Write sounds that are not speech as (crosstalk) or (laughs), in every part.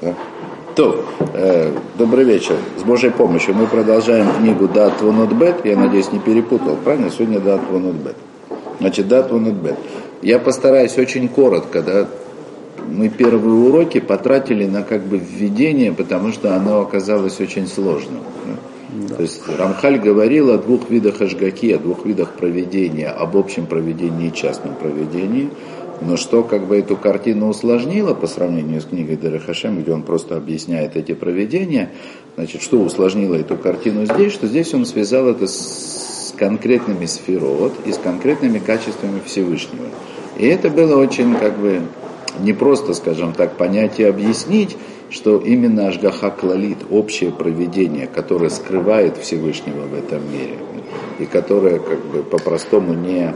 Да? То, э, добрый вечер. С Божьей помощью мы продолжаем книгу Дат Бет. Я надеюсь, не перепутал. Правильно? Сегодня Дат Бет. Значит, Дат Бет. Я постараюсь очень коротко, да, мы первые уроки потратили на как бы введение, потому что оно оказалось очень сложным. Да. То есть Рамхаль говорил о двух видах ажгаки, о двух видах проведения, об общем проведении и частном проведении. Но что как бы эту картину усложнило по сравнению с книгой Дерехашем, где он просто объясняет эти проведения, значит, что усложнило эту картину здесь, что здесь он связал это с конкретными сферот и с конкретными качествами Всевышнего. И это было очень как бы не просто, скажем так, понять и объяснить, что именно Ашгаха Клалит, общее проведение, которое скрывает Всевышнего в этом мире, и которое как бы по-простому не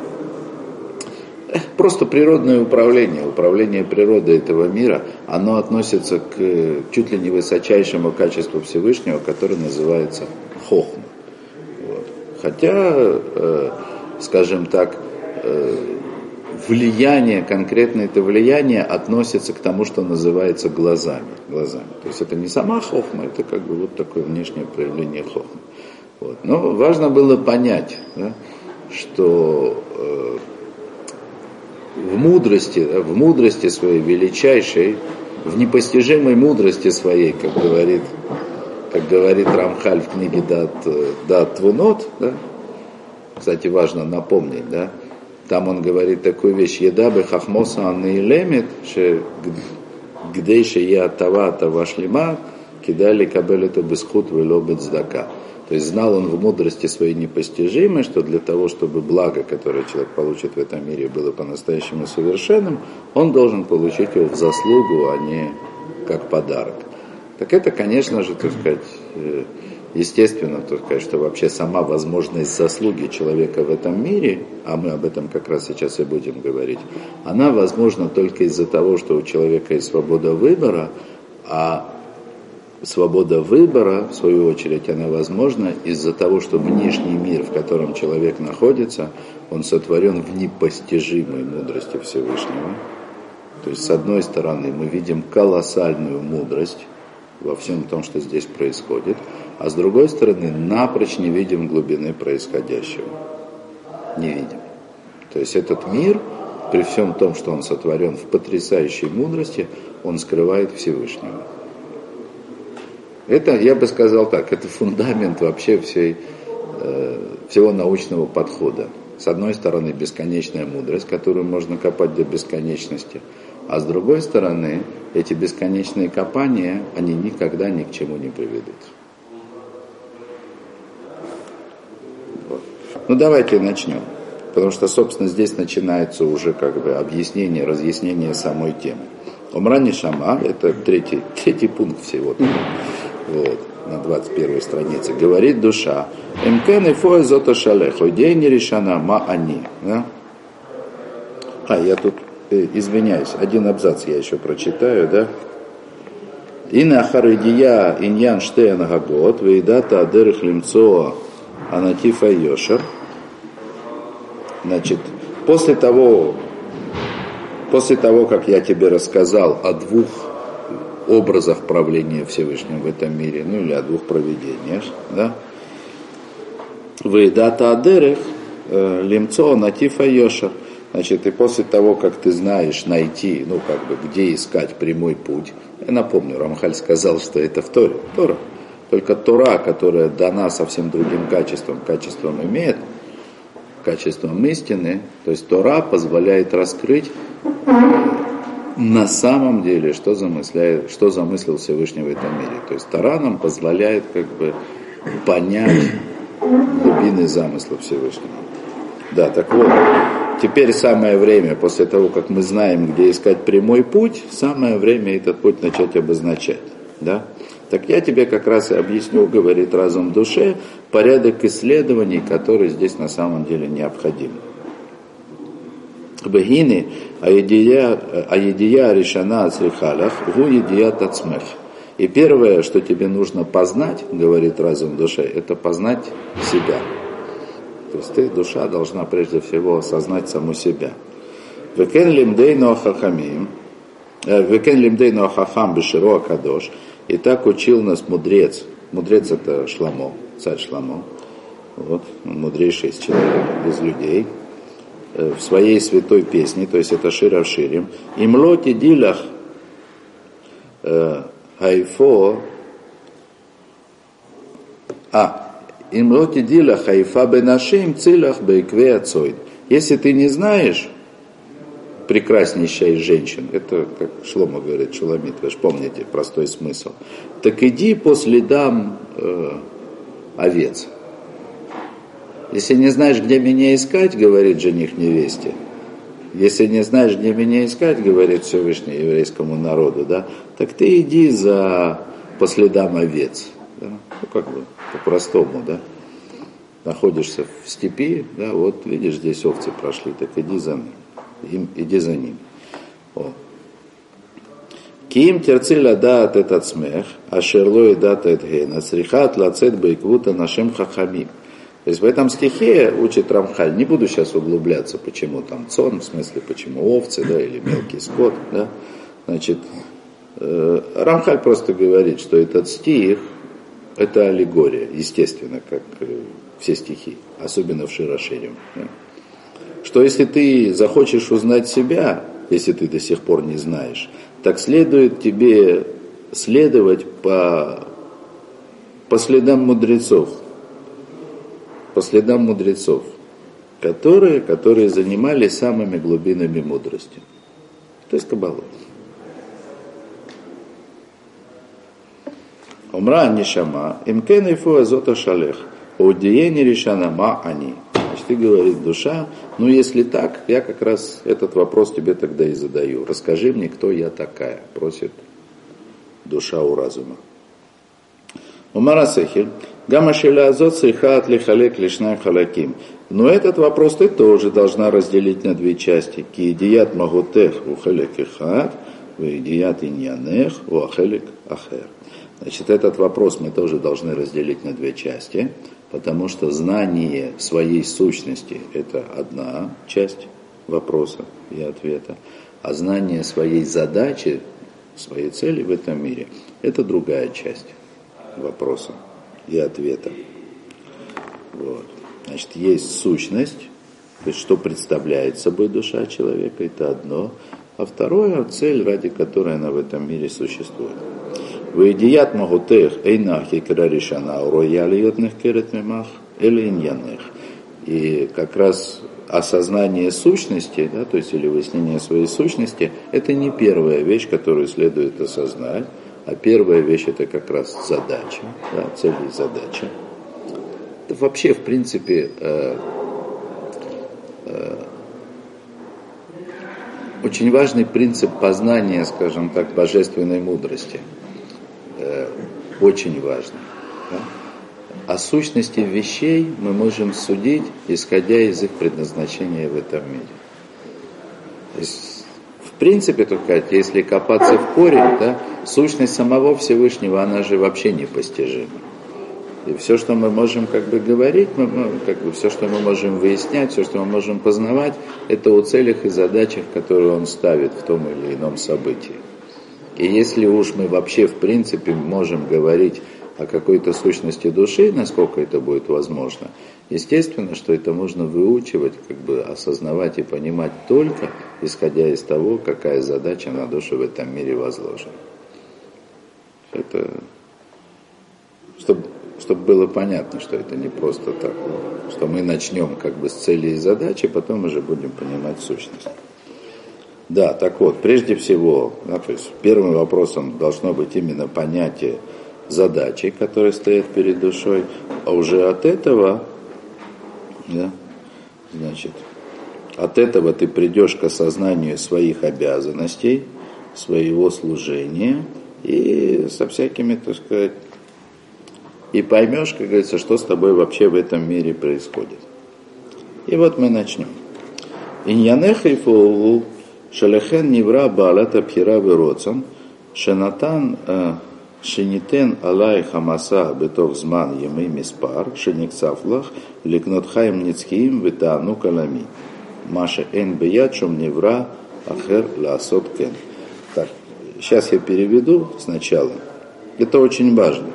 просто природное управление, управление природой этого мира, оно относится к чуть ли не высочайшему качеству Всевышнего, которое называется хохма. Вот. Хотя, э, скажем так, э, влияние, конкретное это влияние относится к тому, что называется глазами. глазами. То есть это не сама хохма, это как бы вот такое внешнее проявление хохмы. Вот. Но важно было понять, да, что э, в мудрости, в мудрости своей величайшей, в непостижимой мудрости своей, как говорит, как говорит Рамхаль в книге Дат, Дат Твунот, да, кстати, важно напомнить, да, там он говорит такую вещь, еда бы хахмоса анейлемет, гдейше я тава тава шлима, кидали кабель это бесхуд велобет здака. То есть знал он в мудрости своей непостижимой, что для того, чтобы благо, которое человек получит в этом мире, было по-настоящему совершенным, он должен получить его в заслугу, а не как подарок. Так это, конечно же, так сказать, э, Естественно, то сказать, что вообще сама возможность заслуги человека в этом мире, а мы об этом как раз сейчас и будем говорить, она возможна только из-за того, что у человека есть свобода выбора, а свобода выбора, в свою очередь, она возможна из-за того, что внешний мир, в котором человек находится, он сотворен в непостижимой мудрости Всевышнего. То есть, с одной стороны, мы видим колоссальную мудрость, во всем том, что здесь происходит, а с другой стороны напрочь не видим глубины происходящего. Не видим. То есть этот мир, при всем том, что он сотворен в потрясающей мудрости, он скрывает Всевышнего. Это, я бы сказал так, это фундамент вообще всей, э, всего научного подхода. С одной стороны, бесконечная мудрость, которую можно копать до бесконечности – а с другой стороны, эти бесконечные копания, они никогда ни к чему не приведут. Ну давайте начнем. Потому что, собственно, здесь начинается уже как бы объяснение, разъяснение самой темы. Умрани Шама, это третий, третий пункт всего. Вот, на 21 странице. Говорит душа. Эмкен и фоэ зото шалех. День не решена, ма они. Да? А, я тут Э, извиняюсь, один абзац я еще прочитаю, да? Ина харидия иньян штейн гагот, вейдата адерых лимцоа анатифа йошер. Значит, после того, после того, как я тебе рассказал о двух образах правления Всевышнего в этом мире, ну или о двух проведениях, да, Вейдата адерых э, лимцо натифа йошер – Значит, и после того, как ты знаешь найти, ну, как бы, где искать прямой путь, я напомню, Рамхаль сказал, что это в Торе, Тора. Только Тора, которая дана совсем другим качеством, качеством имеет, качеством истины, то есть Тора позволяет раскрыть на самом деле, что, замысляет, что замыслил Всевышний в этом мире. То есть Тора нам позволяет как бы понять глубины замысла Всевышнего. Да, так вот, теперь самое время, после того, как мы знаем, где искать прямой путь, самое время этот путь начать обозначать. Да? Так я тебе как раз и объясню, говорит разум душе, порядок исследований, который здесь на самом деле необходим. Бегины, а едия решана от срихалях, гу едия тацмех. И первое, что тебе нужно познать, говорит разум душе, это познать себя. То есть ты, душа, должна прежде всего осознать саму себя. Векен лимдейну ахахамим, Векен лимдейну ахахам беширо акадош. И так учил нас мудрец. Мудрец это Шламо, царь Шламо. Вот, мудрейший из человек, из людей. В своей святой песне, то есть это Шира Ширим. Имлоти дилах хайфо а, имлоти дила хайфа бенашим цилах бейкве ацойд. Если ты не знаешь, прекраснейшая из женщин, это как Шлома говорит, Шуламит, вы же помните простой смысл, так иди по следам э, овец. Если не знаешь, где меня искать, говорит жених невесте, если не знаешь, где меня искать, говорит Всевышний еврейскому народу, да, так ты иди за, по следам овец. Да? Ну, как бы, по-простому, да. Находишься в степи, да, вот видишь, здесь овцы прошли, так иди за ним им, иди за ним. О. Ким терциля дат этот смех, а шерлой дат этот гена, срихат лацет байквута нашим хахамим. То есть в этом стихе учит Рамхаль, не буду сейчас углубляться, почему там цон, в смысле, почему овцы, да, или мелкий скот, да. Значит, э, Рамхаль просто говорит, что этот стих, это аллегория, естественно, как э, все стихи, особенно в Широширим. Да что если ты захочешь узнать себя, если ты до сих пор не знаешь, так следует тебе следовать по, по следам мудрецов, по следам мудрецов, которые, которые занимались самыми глубинами мудрости. То есть Кабалу. Умра нишама, имкен ифу азота шалех, удиени решана ма они. Значит, и говорит душа, ну если так, я как раз этот вопрос тебе тогда и задаю. Расскажи мне, кто я такая, просит душа у разума. Умара Сехель, Гамашеля Азот Срихат Лихалек Халаким. Но этот вопрос ты тоже должна разделить на две части. Киедият Магутех Ухалек Ихат, Ваидият Иньянех Уахелек Ахер. Значит, этот вопрос мы тоже должны разделить на две части потому что знание своей сущности – это одна часть вопроса и ответа, а знание своей задачи, своей цели в этом мире – это другая часть вопроса и ответа. Вот. Значит, есть сущность, то есть что представляет собой душа человека, это одно, а второе – цель, ради которой она в этом мире существует. Вейдият магутех эйнахи краришана роялиот нехкерет мемах или иньяных. И как раз осознание сущности, да, то есть или выяснение своей сущности, это не первая вещь, которую следует осознать, а первая вещь это как раз задача, да, цель и задача. Это вообще, в принципе, э, э, очень важный принцип познания, скажем так, божественной мудрости – э, очень важно. Да? О сущности вещей мы можем судить, исходя из их предназначения в этом мире. То есть, принципе, только если копаться в корень, да, сущность самого Всевышнего, она же вообще непостижима. И все, что мы можем как бы говорить, мы, как бы все, что мы можем выяснять, все, что мы можем познавать, это о целях и задачах, которые он ставит в том или ином событии. И если уж мы вообще в принципе можем говорить о какой-то сущности души, насколько это будет возможно, естественно, что это можно выучивать, как бы осознавать и понимать только исходя из того, какая задача на душу в этом мире возложена. Это чтобы, чтобы было понятно, что это не просто так, что мы начнем как бы с цели и задачи, потом уже будем понимать сущность. Да, так вот, прежде всего, да, то есть первым вопросом должно быть именно понятие задачи, которые стоят перед душой, а уже от этого, да, значит, от этого ты придешь к осознанию своих обязанностей, своего служения и со всякими, так сказать, и поймешь, как говорится, что с тобой вообще в этом мире происходит. И вот мы начнем. Иньянеха и Шалехен Нивра Баалата Пхира Шенатан Шенитен Алай Хамаса Бетов Зман Емы Миспар, Шеникцафлах, Ликнот Хайм Ницкиим Витаану Калами. Маша Эн Беят Шум Нивра Ахер Ласот Кен. Так, сейчас я переведу сначала. Это очень важно.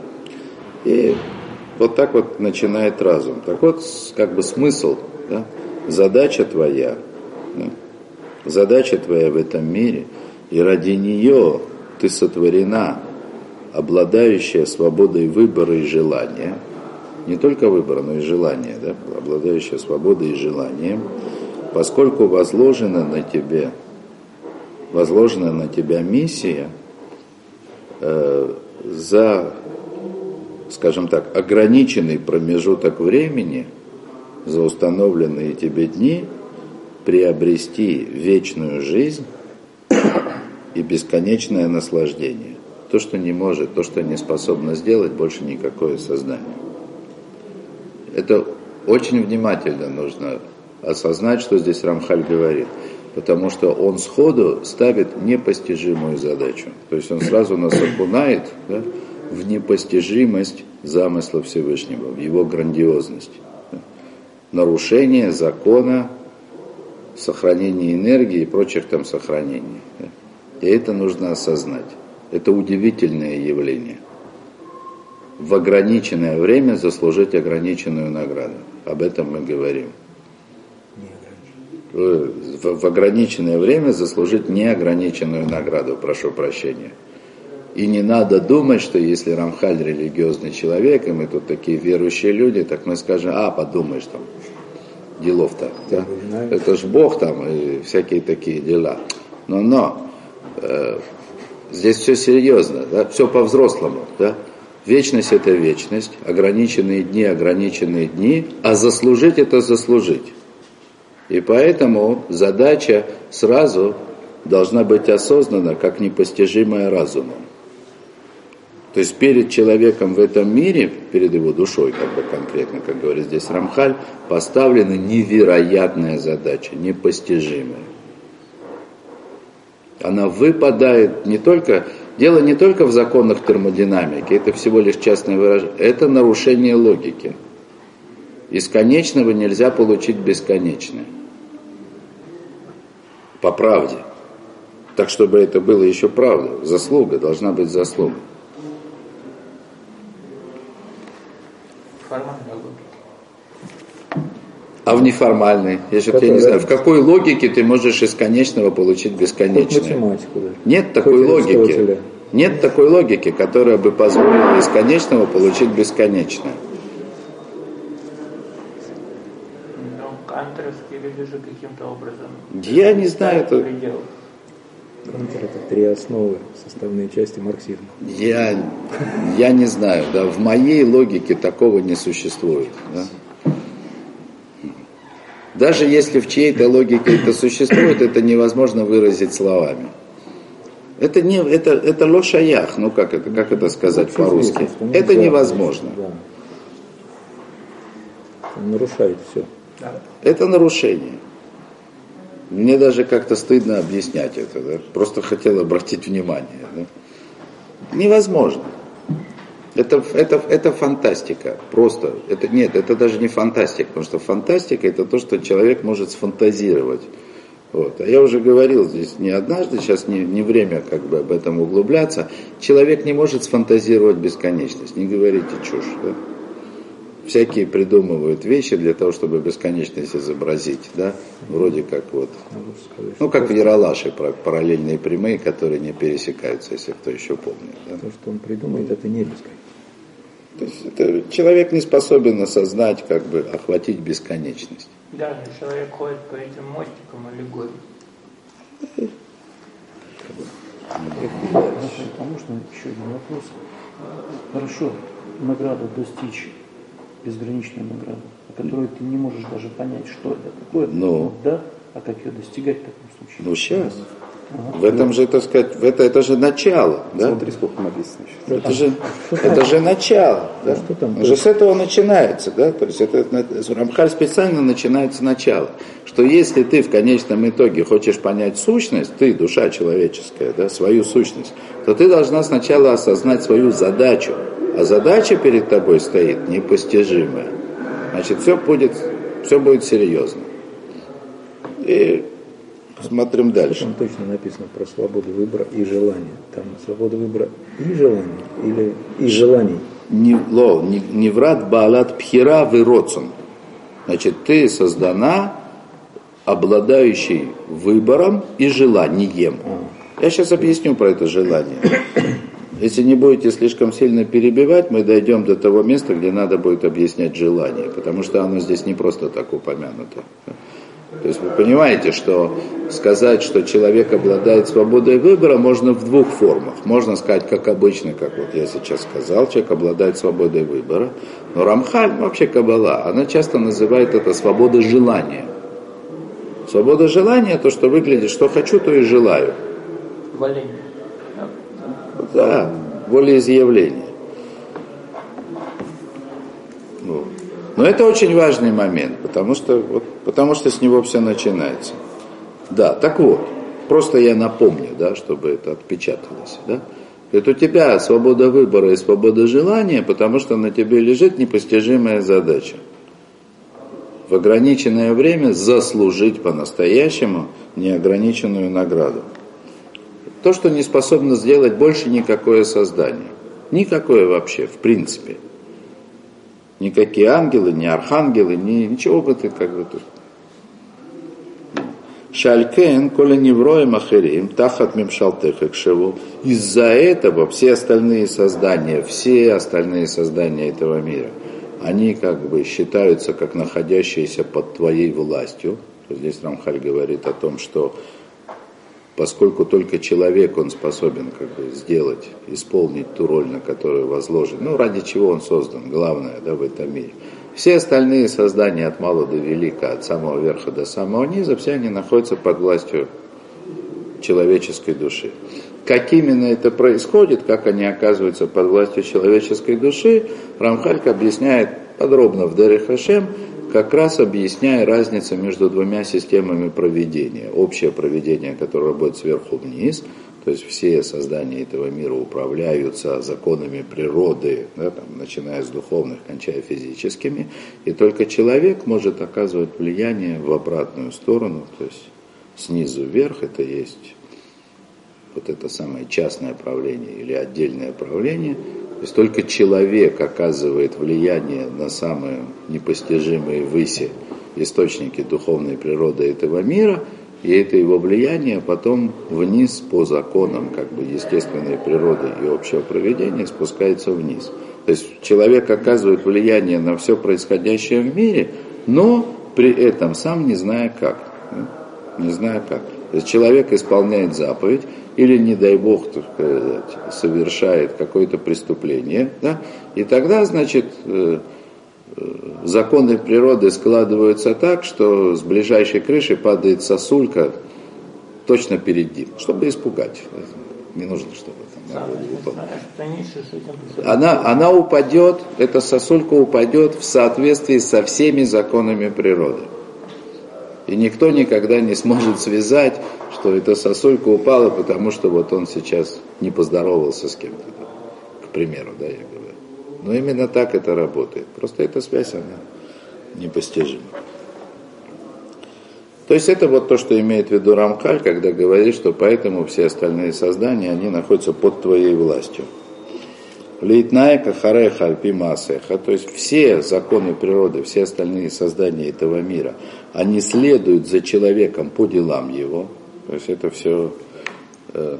И вот так вот начинает разум. Так вот, как бы смысл, да? задача твоя, да? задача твоя в этом мире, и ради нее ты сотворена, обладающая свободой выбора и желания, не только выбора, но и желания, да? обладающая свободой и желанием, поскольку возложена на тебе, возложена на тебя миссия э, за, скажем так, ограниченный промежуток времени, за установленные тебе дни, приобрести вечную жизнь и бесконечное наслаждение. То, что не может, то, что не способно сделать больше никакое сознание. Это очень внимательно нужно осознать, что здесь Рамхаль говорит. Потому что он сходу ставит непостижимую задачу. То есть он сразу нас окунает да, в непостижимость замысла Всевышнего, в его грандиозность. Нарушение закона, сохранения энергии и прочих там сохранений. И это нужно осознать. Это удивительное явление. В ограниченное время заслужить ограниченную награду. Об этом мы говорим в ограниченное время заслужить неограниченную награду, прошу прощения. И не надо думать, что если Рамхаль религиозный человек, и мы тут такие верующие люди, так мы скажем, а, подумаешь там, делов-то. Да? Это ж Бог там и всякие такие дела. Но, но, э, здесь все серьезно, да? все по-взрослому. Да? Вечность это вечность, ограниченные дни, ограниченные дни, а заслужить это заслужить. И поэтому задача сразу должна быть осознана как непостижимая разумом. То есть перед человеком в этом мире, перед его душой, как бы конкретно, как говорит здесь Рамхаль, поставлена невероятная задача, непостижимая. Она выпадает не только, дело не только в законах термодинамики, это всего лишь частное выражение, это нарушение логики. Из конечного нельзя получить бесконечное по правде. Так, чтобы это было еще правда, заслуга, должна быть заслуга. А в неформальной? Я, же, я не знаю, в какой логике ты можешь из конечного получить бесконечное? Нет такой логики. Нет такой логики, которая бы позволила из конечного получить бесконечное. же каким-то образом. Я не знаю, это... Это три основы, составные части марксизма. Я, я не знаю, да, в моей логике такого не существует. Да? Даже если в чьей-то логике это существует, это невозможно выразить словами. Это не, это, это лошаях, ну как это, как это сказать по-русски? Это невозможно. Да. Нарушает все. Это нарушение. Мне даже как-то стыдно объяснять это. Да? Просто хотел обратить внимание. Да? Невозможно. Это, это, это фантастика. Просто. Это, нет, это даже не фантастика. Потому что фантастика это то, что человек может сфантазировать. Вот. А я уже говорил здесь не однажды, сейчас не, не время как бы об этом углубляться. Человек не может сфантазировать бесконечность. Не говорите чушь. Да? всякие придумывают вещи для того, чтобы бесконечность изобразить, да, вроде как вот, ну как в Яралаше, параллельные прямые, которые не пересекаются, если кто еще помнит. Да? То, что он придумает, это не бесконечно. То есть это, человек не способен осознать, как бы охватить бесконечность. Да, человек ходит по этим мостикам аллегорий. А можно еще один вопрос? Хорошо, награду достичь безграничную награду, о которой ты не можешь даже понять, что это такое. Ну. Да? А как ее достигать в таком случае? Ну, сейчас. В этом же, так сказать, в это, это же начало. Да? Смотри, сколько написано. Это же, это же начало. Да? Что там? Уже с этого начинается. Да? То есть это, Рамхаль специально начинается начало. Что если ты в конечном итоге хочешь понять сущность, ты, душа человеческая, да, свою сущность, то ты должна сначала осознать свою задачу. А задача перед тобой стоит непостижимая. Значит, все будет, все будет серьезно. И Смотрим дальше. Там точно написано про свободу выбора и желания. Там свобода выбора и желания, или и желаний. Не, ло, не, не врат баалат пхера выроцун. Значит, ты создана обладающий выбором и желанием. Я сейчас объясню про это желание. Если не будете слишком сильно перебивать, мы дойдем до того места, где надо будет объяснять желание, потому что оно здесь не просто так упомянуто. То есть вы понимаете, что сказать, что человек обладает свободой выбора, можно в двух формах. Можно сказать, как обычно, как вот я сейчас сказал, человек обладает свободой выбора. Но Рамхаль, вообще Кабала, она часто называет это свобода желания. Свобода желания, то, что выглядит, что хочу, то и желаю. Валение. Да, волеизъявление. Но это очень важный момент, потому что, вот, потому что с него все начинается. Да, так вот, просто я напомню, да, чтобы это отпечаталось. Да? Это у тебя свобода выбора и свобода желания, потому что на тебе лежит непостижимая задача. В ограниченное время заслужить по-настоящему неограниченную награду. То, что не способно сделать больше никакое создание. Никакое вообще, в принципе. Никакие ангелы, ни архангелы, ни, ничего бы ты как бы тут. Шалькен, коли невроя махерим, тахат мимшалтех шеву. Из-за этого все остальные создания, все остальные создания этого мира, они как бы считаются как находящиеся под твоей властью. Здесь Рамхаль говорит о том, что поскольку только человек, он способен как бы сделать, исполнить ту роль, на которую возложен, ну, ради чего он создан, главное, да, в этом мире. Все остальные создания от мала до велика, от самого верха до самого низа, все они находятся под властью человеческой души. Как именно это происходит, как они оказываются под властью человеческой души, Рамхальк объясняет подробно в Дере Хашем, как раз объясняя разницу между двумя системами проведения. Общее проведение, которое работает сверху вниз, то есть все создания этого мира управляются законами природы, да, там, начиная с духовных, кончая физическими, и только человек может оказывать влияние в обратную сторону, то есть снизу вверх это есть вот это самое частное правление или отдельное правление – то есть только человек оказывает влияние на самые непостижимые выси источники духовной природы этого мира, и это его влияние потом вниз по законам как бы естественной природы и общего проведения спускается вниз. То есть человек оказывает влияние на все происходящее в мире, но при этом сам не зная как. Не зная как. То есть человек исполняет заповедь, или, не дай бог, так сказать, совершает какое-то преступление, да, и тогда, значит, э, э, законы природы складываются так, что с ближайшей крыши падает сосулька точно перед ним, чтобы испугать. Не нужно, чтобы там она, она упадет, эта сосулька упадет в соответствии со всеми законами природы. И никто никогда не сможет связать, что эта сосулька упала, потому что вот он сейчас не поздоровался с кем-то, к примеру, да, я говорю. Но именно так это работает. Просто эта связь, она непостижима. То есть это вот то, что имеет в виду Рамкаль, когда говорит, что поэтому все остальные создания, они находятся под твоей властью. Лейтнайка хареха альпимасеха, то есть все законы природы, все остальные создания этого мира, они следуют за человеком по делам его. То есть это все, э,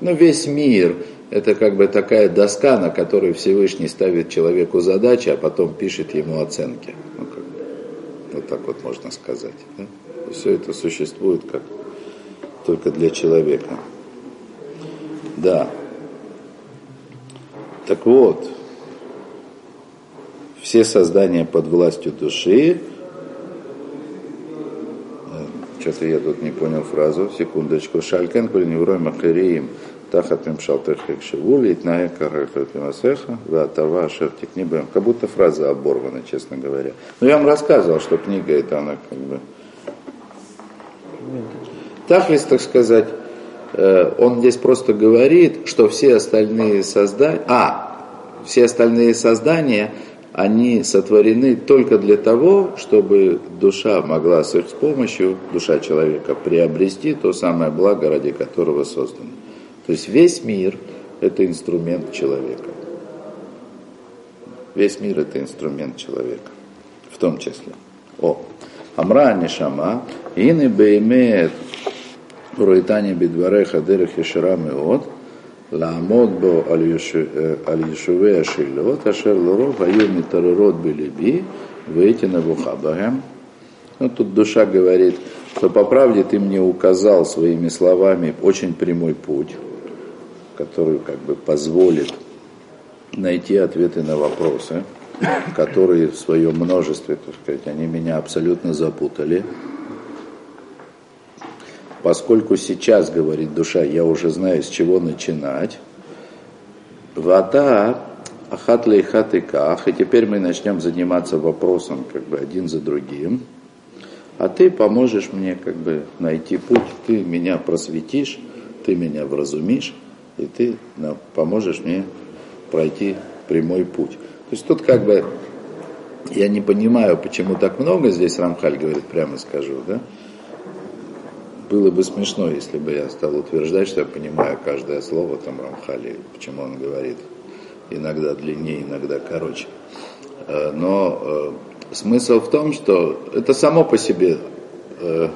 ну весь мир, это как бы такая доска, на которой Всевышний ставит человеку задачи, а потом пишет ему оценки. Ну, как вот так вот можно сказать. Да? Все это существует как только для человека. Да. Так вот, все создания под властью души, э, что-то я тут не понял фразу, секундочку, шалькен кулиневрой махариим тахат мимшалтех шеву, литная карахат мимасеха, ватава шертик не будем. Как будто фраза оборвана, честно говоря. Но я вам рассказывал, что книга это она как бы... Тахлис, так сказать, он здесь просто говорит, что все остальные создания, а, все остальные создания, они сотворены только для того, чтобы душа могла с их помощью, душа человека, приобрести то самое благо, ради которого создана. То есть весь мир – это инструмент человека. Весь мир – это инструмент человека, в том числе. О, Амра Нишама, Ины Беймеет Руитани Бидвареха Дерех Ешерам и От, Ламот Бо Аль-Ешуве э, Ашилот, Ашер Луров, Аю Митарурот Билиби, Выйти на Бухабахем. Ну, тут душа говорит, что по правде ты мне указал своими словами очень прямой путь, который как бы позволит найти ответы на вопросы, которые в своем множестве, так сказать, они меня абсолютно запутали поскольку сейчас, говорит душа, я уже знаю, с чего начинать, вода ахатля и хатыках, и теперь мы начнем заниматься вопросом как бы один за другим, а ты поможешь мне как бы найти путь, ты меня просветишь, ты меня вразумишь, и ты поможешь мне пройти прямой путь. То есть тут как бы я не понимаю, почему так много здесь Рамхаль говорит, прямо скажу, да? Было бы смешно, если бы я стал утверждать, что я понимаю каждое слово там Рамхали, почему он говорит иногда длиннее, иногда короче. Э, но э, смысл в том, что это само по себе э,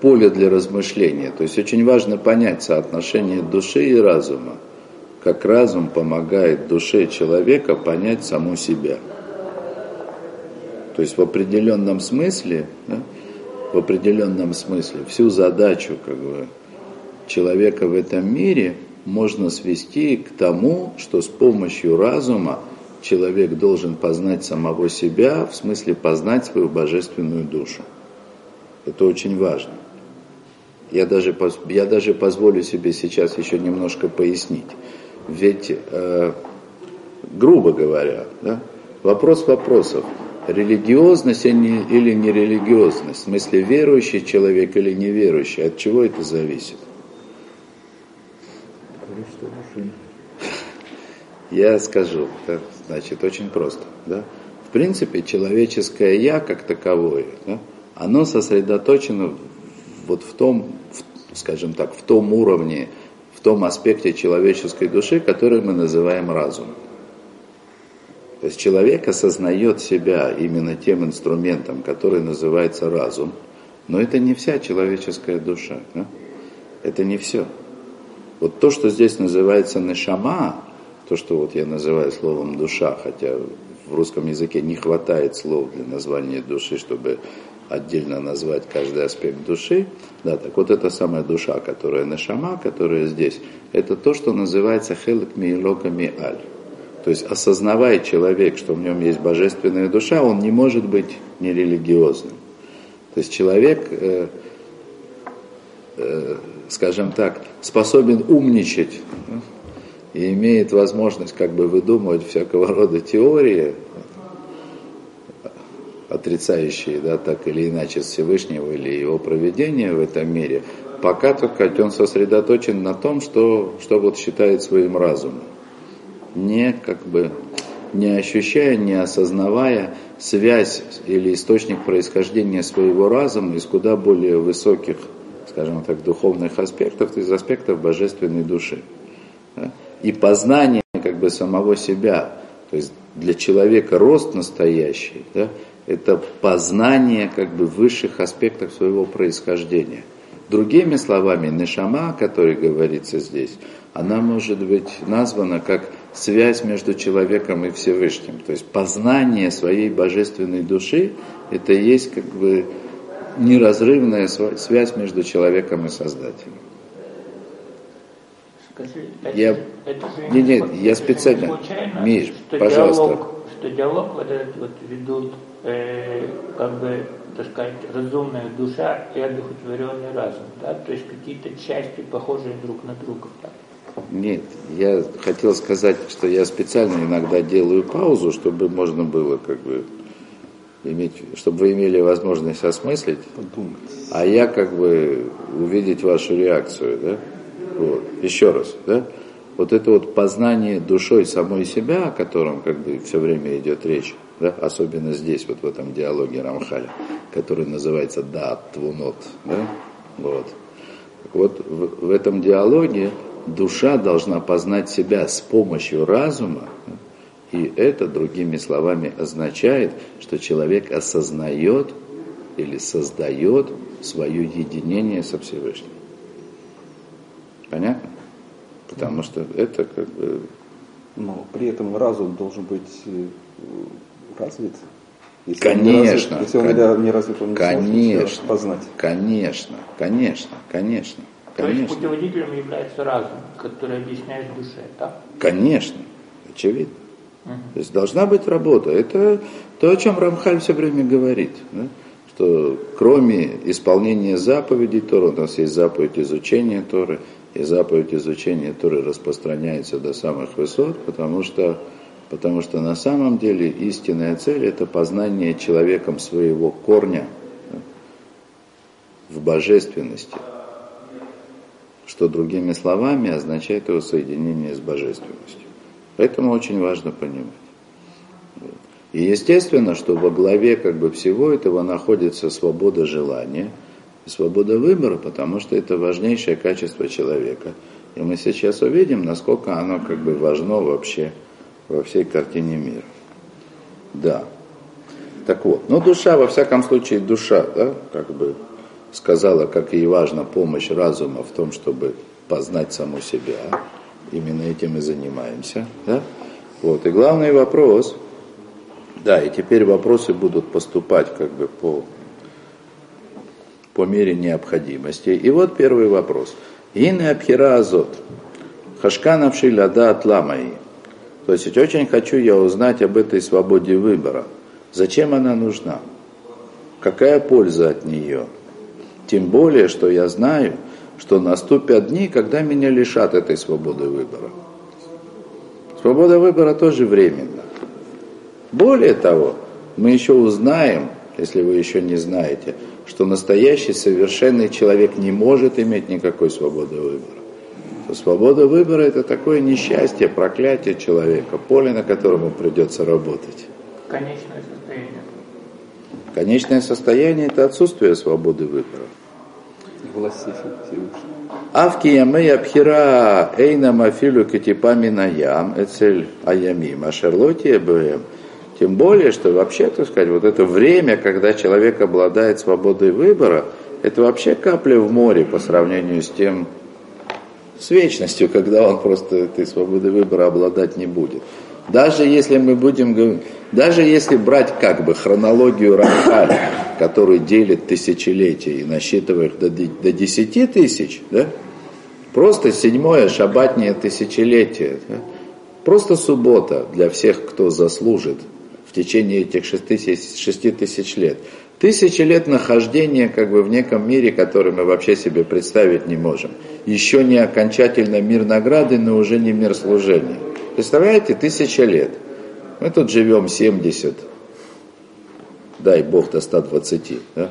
поле для размышления. То есть очень важно понять соотношение души и разума. Как разум помогает душе человека понять саму себя. То есть в определенном смысле да, в определенном смысле. Всю задачу как бы, человека в этом мире можно свести к тому, что с помощью разума человек должен познать самого себя, в смысле познать свою божественную душу. Это очень важно. Я даже, я даже позволю себе сейчас еще немножко пояснить. Ведь, э, грубо говоря, да, вопрос вопросов – религиозность или нерелигиозность, в смысле верующий человек или неверующий, от чего это зависит? Я скажу, да, значит, очень просто. Да? В принципе, человеческое «я» как таковое, да, оно сосредоточено вот в том, в, скажем так, в том уровне, в том аспекте человеческой души, который мы называем разумом. То есть человек осознает себя именно тем инструментом, который называется разум, но это не вся человеческая душа. Да? Это не все. Вот то, что здесь называется нешама, то, что вот я называю словом душа, хотя в русском языке не хватает слов для названия души, чтобы отдельно назвать каждый аспект души, да, так вот эта самая душа, которая нешама, которая здесь, это то, что называется хелек миилока аль. То есть осознавая человек, что в нем есть божественная душа, он не может быть нерелигиозным. То есть человек, э, э, скажем так, способен умничать э, и имеет возможность как бы выдумывать всякого рода теории, отрицающие, да, так или иначе Всевышнего или его проведения в этом мире, пока только он сосредоточен на том, что, что вот считает своим разумом не как бы не ощущая, не осознавая связь или источник происхождения своего разума из куда более высоких, скажем так, духовных аспектов, из аспектов божественной души. И познание как бы самого себя, то есть для человека рост настоящий, да, это познание как бы высших аспектов своего происхождения. Другими словами, нешама, о которой говорится здесь, она может быть названа как связь между человеком и Всевышним. То есть познание своей божественной души – это и есть как бы неразрывная связь между человеком и Создателем. Скажи, я, это же нет, нет, я специально, случайно, Миш, что пожалуйста. Диалог, что диалог вот этот вот ведут, э, как бы, так сказать, разумная душа и одухотворенный разум, да, то есть какие-то части похожие друг на друга. Да? Нет, я хотел сказать, что я специально иногда делаю паузу, чтобы можно было как бы иметь, чтобы вы имели возможность осмыслить, Подумать. а я как бы увидеть вашу реакцию, да? Вот. Еще раз, да? вот это вот познание душой самой себя, о котором как бы все время идет речь, да, особенно здесь, вот в этом диалоге Рамхаля, который называется «Да, твунот», да, вот. Вот в, в этом диалоге душа должна познать себя с помощью разума, и это, другими словами, означает, что человек осознает или создает свое единение со Всевышним. Понятно? Потому что это как бы... Но при этом разум должен быть э, развит. Если конечно. Он развит, если он кон... не развит, он не конечно, познать. Конечно, конечно, конечно. То есть путеводителем является разум, который объясняет душе, так? Конечно, очевидно. Угу. То есть должна быть работа. Это то, о чем Рамхаль все время говорит. Да? Что кроме исполнения заповедей Торы, у нас есть заповедь изучения Торы, и заповедь изучения Торы распространяется до самых высот, потому что, потому что на самом деле истинная цель – это познание человеком своего корня да? в божественности – что другими словами означает его соединение с божественностью. Поэтому очень важно понимать. И естественно, что во главе как бы всего этого находится свобода желания свобода выбора, потому что это важнейшее качество человека. И мы сейчас увидим, насколько оно как бы важно вообще во всей картине мира. Да. Так вот, ну душа, во всяком случае, душа, да, как бы сказала, как ей важна помощь разума в том, чтобы познать саму себя. Именно этим и занимаемся. Да? Вот. И главный вопрос, да, и теперь вопросы будут поступать как бы по, по мере необходимости. И вот первый вопрос. Ины абхира азот. Хашканавши ляда атламаи. То есть очень хочу я узнать об этой свободе выбора. Зачем она нужна? Какая польза от нее? Тем более, что я знаю, что наступят дни, когда меня лишат этой свободы выбора. Свобода выбора тоже временна. Более того, мы еще узнаем, если вы еще не знаете, что настоящий совершенный человек не может иметь никакой свободы выбора. Что свобода выбора это такое несчастье, проклятие человека, поле, на котором придется работать. Конечное состояние. Конечное состояние это отсутствие свободы выбора. Авки ямей абхира эйна мафилю катипами наям эцель аямим, а шарлотия бэм. Тем более, что вообще, так сказать, вот это время, когда человек обладает свободой выбора, это вообще капля в море по сравнению с тем, с вечностью, когда он просто этой свободой выбора обладать не будет. Даже если мы будем, даже если брать как бы хронологию Рамхаля, который делит тысячелетия и насчитывает до, до 10 тысяч, да? просто седьмое шабатнее тысячелетие, да? просто суббота для всех, кто заслужит в течение этих шести шести тысяч лет. Тысячи лет нахождения как бы в неком мире, который мы вообще себе представить не можем. Еще не окончательно мир награды, но уже не мир служения. Представляете, тысяча лет. Мы тут живем 70, дай Бог до 120. Да?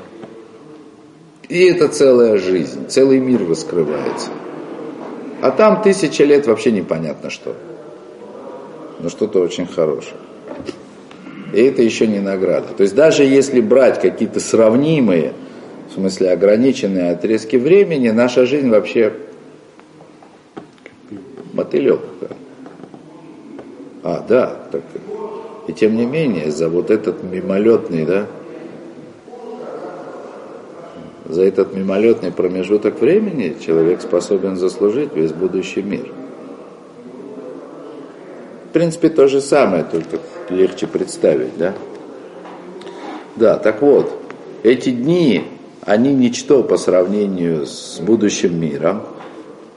И это целая жизнь, целый мир раскрывается. А там тысяча лет вообще непонятно что. Но что-то очень хорошее. И это еще не награда. То есть даже если брать какие-то сравнимые, в смысле ограниченные отрезки времени, наша жизнь вообще мотылек. А, да, так. И тем не менее, за вот этот мимолетный, да, за этот мимолетный промежуток времени человек способен заслужить весь будущий мир. В принципе, то же самое, только легче представить, да? Да, так вот, эти дни, они ничто по сравнению с будущим миром.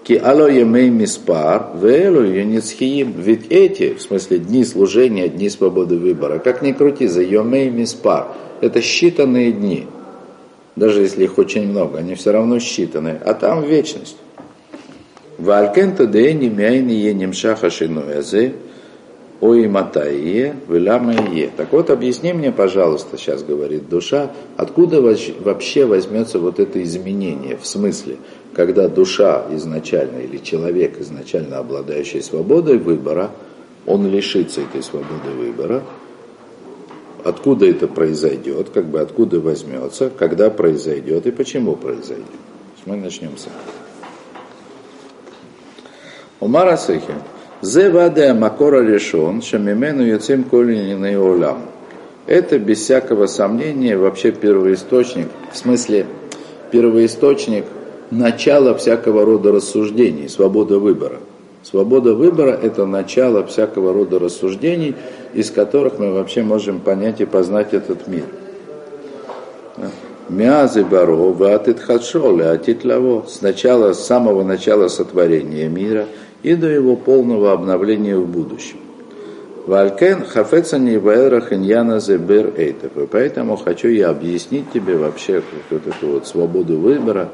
Ки ало емей миспар, вэлу юницхиим. Ведь эти, в смысле дни служения, дни свободы выбора, как ни крути, за емей миспар, это считанные дни. Даже если их очень много, они все равно считанные. А там вечность. Валькента дэни мяйни еним шаха шинуэзы, Ой матае, е. Так вот, объясни мне, пожалуйста, сейчас говорит душа, откуда вообще возьмется вот это изменение? В смысле, когда душа изначально или человек изначально обладающий свободой выбора, он лишится этой свободы выбора, откуда это произойдет, как бы откуда возьмется, когда произойдет и почему произойдет. Мы начнем с этого. Умар Асыхи. Зе ваде макора решен, шамимену юцим колинины олам. Это без всякого сомнения вообще первоисточник, в смысле первоисточник начала всякого рода рассуждений, свобода выбора. Свобода выбора – это начало всякого рода рассуждений, из которых мы вообще можем понять и познать этот мир. Мязы баро, ватит хадшол, атит лаво. Сначала, с самого начала сотворения мира и до его полного обновления в будущем. Валькен хафецани ваэрах иньяна зебер эйтов. И поэтому хочу я объяснить тебе вообще вот эту вот свободу выбора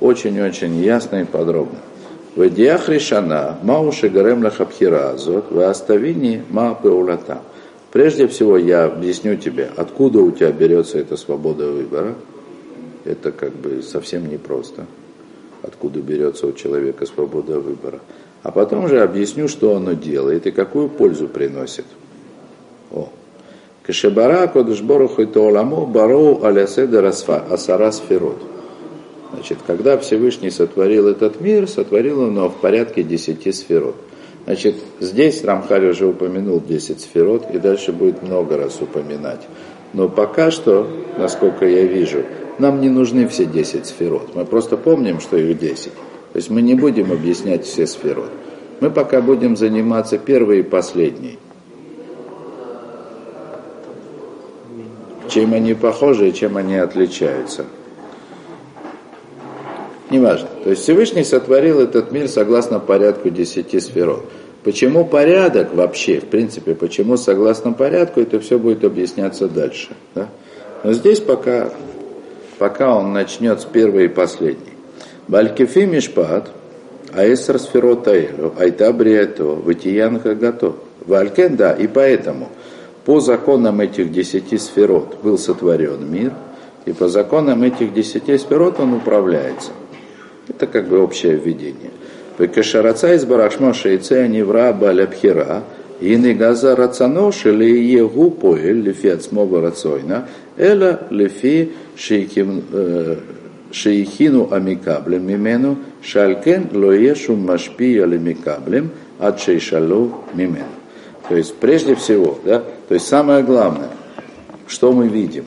очень-очень ясно и подробно. В идеях решана мауши гарем лахабхира азот, в оставини ма пеулата. Прежде всего я объясню тебе, откуда у тебя берется эта свобода выбора. Это как бы совсем непросто. Откуда берется у человека свобода выбора. А потом же объясню, что оно делает и какую пользу приносит. О. Кашебара кодышбору хайтоламо бароу аляседа асара сферот. Значит, когда Всевышний сотворил этот мир, сотворил он его в порядке десяти сферот. Значит, здесь Рамхаль уже упомянул 10 сферот и дальше будет много раз упоминать. Но пока что, насколько я вижу, нам не нужны все 10 сферот. Мы просто помним, что их 10. То есть мы не будем объяснять все сферот. Мы пока будем заниматься первой и последней. Чем они похожи и чем они отличаются. Неважно. То есть Всевышний сотворил этот мир согласно порядку десяти сферот. Почему порядок вообще, в принципе, почему согласно порядку, это все будет объясняться дальше. Да? Но здесь пока, пока он начнет с первой и последней. Балькефи мишпат, аэсар сферот аэлю, айта вытиян хагато. Валькен, да, и поэтому по законам этих десяти сферот был сотворен мир, и по законам этих десяти сферот он управляется – это как бы общее введение. Векешараца из барашма шейце невра балябхира, и газа рацано шели егу поэль лифи ацмова рацойна, эла лифи э, шейхину амикаблем мимену, шалькен лоешу машпия лимикаблем, от шейшалу мимену. То есть прежде всего, да, то есть самое главное, что мы видим,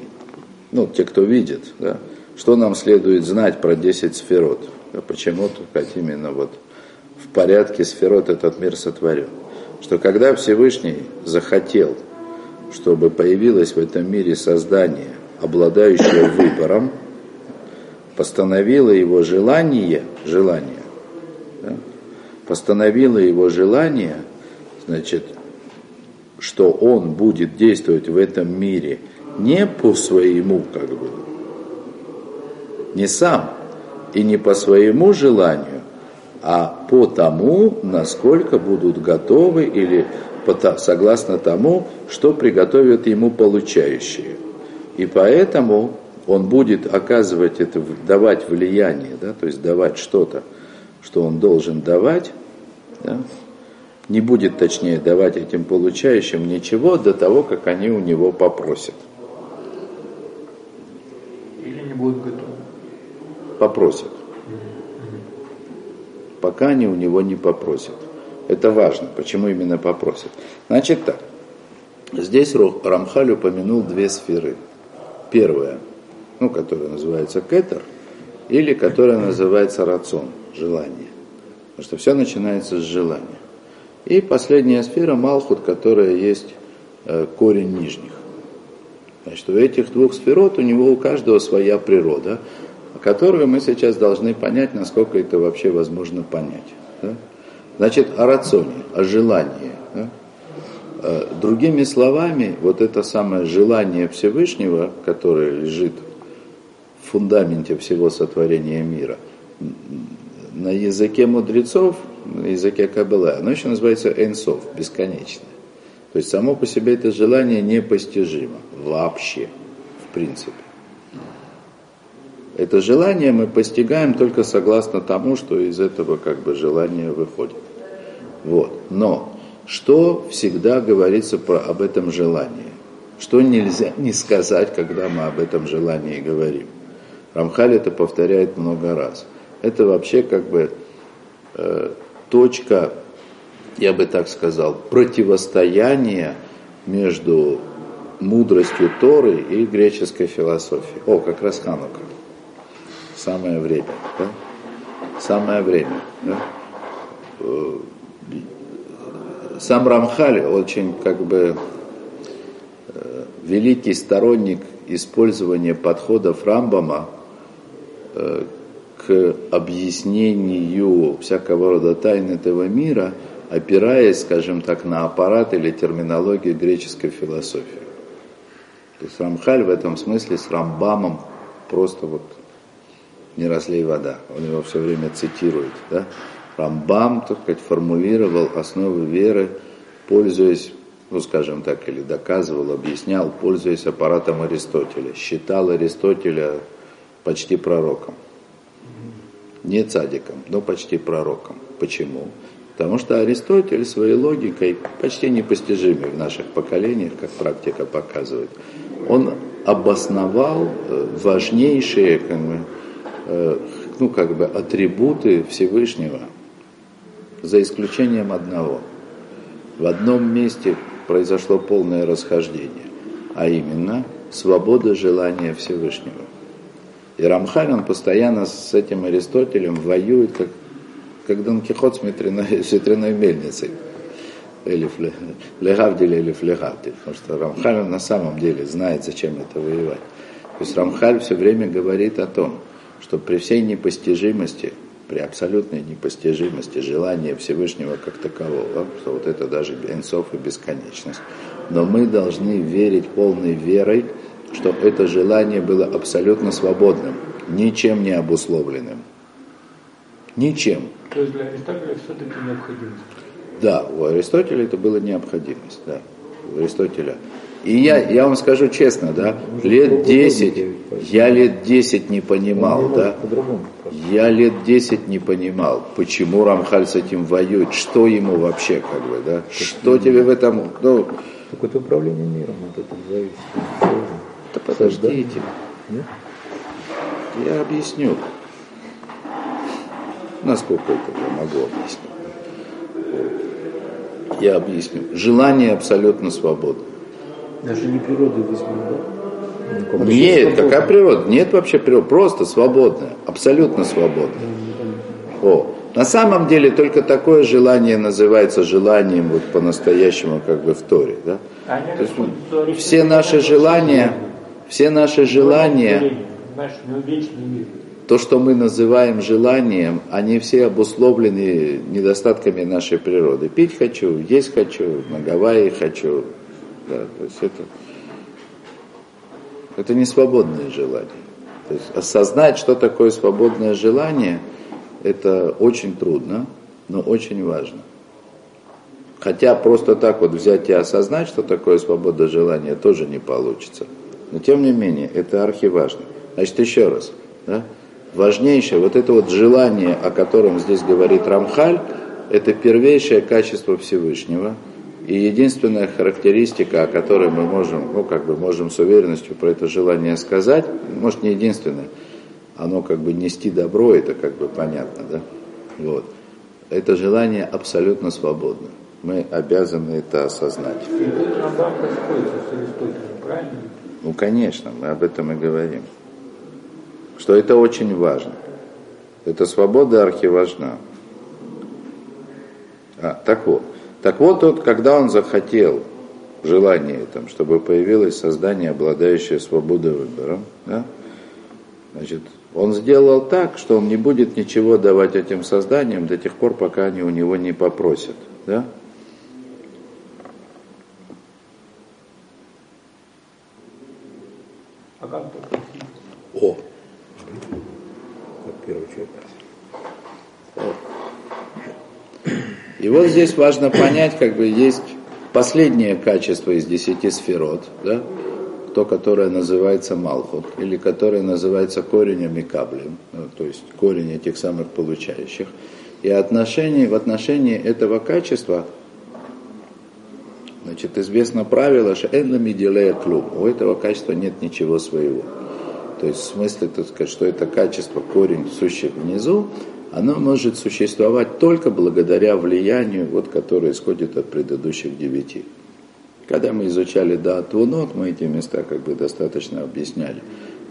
ну, те, кто видит, да, что нам следует знать про 10 сферот – а почему как именно вот в порядке сферот этот мир сотворен. Что когда Всевышний захотел, чтобы появилось в этом мире создание, обладающее выбором, постановило его желание, желание, да, постановило его желание, значит, что он будет действовать в этом мире не по своему, как бы, не сам, и не по своему желанию, а по тому, насколько будут готовы или согласно тому, что приготовят ему получающие. И поэтому он будет оказывать это, давать влияние, да, то есть давать что-то, что он должен давать, да, не будет точнее давать этим получающим ничего до того, как они у него попросят. Или не будут готовы попросят. Пока они у него не попросят. Это важно. Почему именно попросят? Значит так. Здесь Рамхаль упомянул две сферы. Первая, ну, которая называется кетер, или которая называется рацион, желание. Потому что все начинается с желания. И последняя сфера Малхут, которая есть э, корень нижних. Значит, у этих двух сферот у него у каждого своя природа которую мы сейчас должны понять, насколько это вообще возможно понять. Значит, о рационе, о желании. Э, другими словами, вот это самое желание Всевышнего, которое лежит в фундаменте всего сотворения мира, на языке мудрецов на языке Каббалы, оно еще называется энсов, бесконечное. То есть само по себе это желание непостижимо вообще, в принципе. Это желание мы постигаем только согласно тому, что из этого как бы желание выходит. Вот. Но что всегда говорится про, об этом желании? Что нельзя не сказать, когда мы об этом желании говорим? Рамхаль это повторяет много раз. Это вообще как бы э, точка, я бы так сказал, противостояния между мудростью Торы и греческой философией. О, как раз Ханука. Самое время. Да? Самое время. Да? Сам Рамхаль очень как бы э, великий сторонник использования подходов Рамбама э, к объяснению всякого рода тайн этого мира, опираясь, скажем так, на аппарат или терминологию греческой философии. То есть Рамхаль в этом смысле с Рамбамом просто вот не разлей вода. Он его все время цитирует. Да? Рамбам, так сказать, формулировал основы веры, пользуясь, ну скажем так, или доказывал, объяснял, пользуясь аппаратом Аристотеля. Считал Аристотеля почти пророком. Не цадиком, но почти пророком. Почему? Потому что Аристотель своей логикой, почти непостижимой в наших поколениях, как практика показывает, он обосновал э, важнейшие как бы, ну, как бы атрибуты Всевышнего – за исключением одного. В одном месте произошло полное расхождение, а именно свобода желания Всевышнего. И Рамхаль, он постоянно с этим Аристотелем воюет, как, как Дон Кихот с ветряной, (laughs) с ветряной мельницей. Или флегавдиль, или флегавдиль. Потому что Рамхаль на самом деле знает, зачем это воевать. То есть Рамхаль все время говорит о том, что при всей непостижимости при абсолютной непостижимости желания Всевышнего как такового, что вот это даже энсов и бесконечность. Но мы должны верить полной верой, что это желание было абсолютно свободным, ничем не обусловленным. Ничем. То есть для Аристотеля все-таки необходимость. Да, у Аристотеля это была необходимость, да, у Аристотеля. И я, я вам скажу честно, да, лет 10, я лет 10 не понимал, да, я лет 10 не понимал, почему Рамхаль с этим воюет, что ему вообще, как бы, да, что тебе в этом, ну... Какое-то управление миром от этого зависит. Да подождите. Я объясню, насколько это я могу объяснить. Я объясню. Желание абсолютно свободно. Даже не природы вызвано, да? Нет, какая природа? Нет вообще природы, просто свободная, абсолютно свободная. О, на самом деле только такое желание называется желанием вот по-настоящему как бы в Торе, да? То есть, все наши желания, все наши желания, то, что мы называем желанием, они все обусловлены недостатками нашей природы. Пить хочу, есть хочу, на Гавайи хочу, да, то есть это, это не свободное желание. То есть осознать, что такое свободное желание, это очень трудно, но очень важно. Хотя просто так вот взять и осознать, что такое свобода желания, тоже не получится. Но тем не менее, это архиважно. Значит, еще раз, да? важнейшее, вот это вот желание, о котором здесь говорит Рамхаль, это первейшее качество Всевышнего – и единственная характеристика, о которой мы можем, ну, как бы можем с уверенностью про это желание сказать, может, не единственное, оно как бы нести добро, это как бы понятно, да? Вот. Это желание абсолютно свободно. Мы обязаны это осознать. Ну, конечно, мы об этом и говорим. Что это очень важно. Эта свобода архиважна. А, так вот. Так вот, вот, когда он захотел желание, там, чтобы появилось создание, обладающее свободой выбора, да, значит, он сделал так, что он не будет ничего давать этим созданиям до тех пор, пока они у него не попросят. Да? А как О! Как первый человек. И вот здесь важно понять, как бы есть последнее качество из десяти сферот, да, то, которое называется Малхут, или которое называется коренем и ну, то есть корень этих самых получающих. И отношении, в отношении этого качества, значит, известно правило, что эннами делая клуб, у этого качества нет ничего своего. То есть в смысле, так сказать, что это качество, корень, сущий внизу, оно может существовать только благодаря влиянию, вот, которое исходит от предыдущих девяти. Когда мы изучали Даатвунот, мы эти места как бы достаточно объясняли,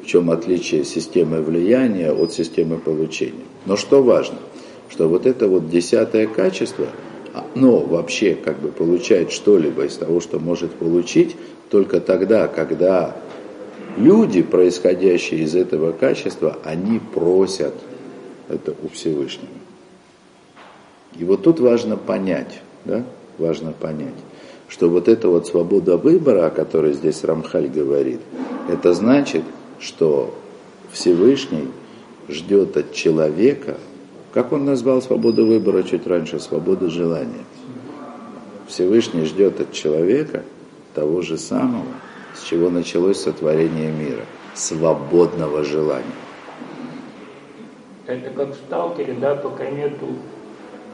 в чем отличие системы влияния от системы получения. Но что важно, что вот это вот десятое качество, оно вообще как бы получает что-либо из того, что может получить, только тогда, когда люди, происходящие из этого качества, они просят это у Всевышнего. И вот тут важно понять, да, важно понять, что вот эта вот свобода выбора, о которой здесь Рамхаль говорит, это значит, что Всевышний ждет от человека, как он назвал свободу выбора чуть раньше, свободу желания. Всевышний ждет от человека того же самого, с чего началось сотворение мира, свободного желания. Это как в сталкере, да, пока нету